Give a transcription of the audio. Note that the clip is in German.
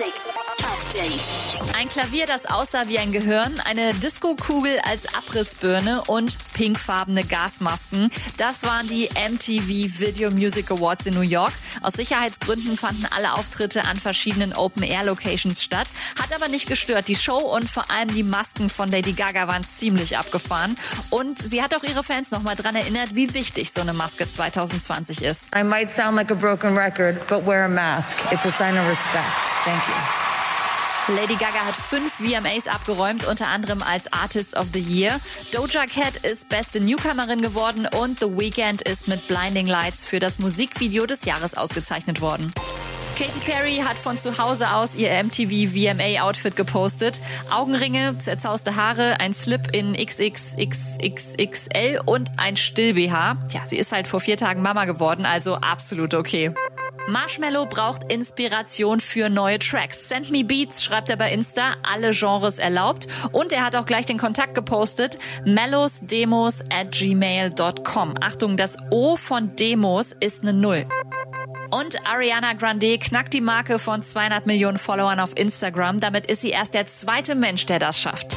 Music Update. Ein Klavier, das aussah wie ein Gehirn, eine Disco-Kugel als Abrissbirne und pinkfarbene Gasmasken. Das waren die MTV Video Music Awards in New York. Aus Sicherheitsgründen fanden alle Auftritte an verschiedenen Open-Air-Locations statt. Hat aber nicht gestört. Die Show und vor allem die Masken von Lady Gaga waren ziemlich abgefahren. Und sie hat auch ihre Fans nochmal dran erinnert, wie wichtig so eine Maske 2020 ist. I might sound like a broken record, but wear a mask. It's a sign of respect. Thank you. Lady Gaga hat fünf VMAs abgeräumt, unter anderem als Artist of the Year. Doja Cat ist beste Newcomerin geworden und The Weeknd ist mit Blinding Lights für das Musikvideo des Jahres ausgezeichnet worden. Katy Perry hat von zu Hause aus ihr MTV VMA Outfit gepostet. Augenringe, zerzauste Haare, ein Slip in XXXXL und ein Still-BH. Tja, sie ist halt vor vier Tagen Mama geworden, also absolut okay. Marshmallow braucht Inspiration für neue Tracks. Send Me Beats schreibt er bei Insta, alle Genres erlaubt. Und er hat auch gleich den Kontakt gepostet, mellowsdemos at gmail.com. Achtung, das O von Demos ist eine Null. Und Ariana Grande knackt die Marke von 200 Millionen Followern auf Instagram. Damit ist sie erst der zweite Mensch, der das schafft.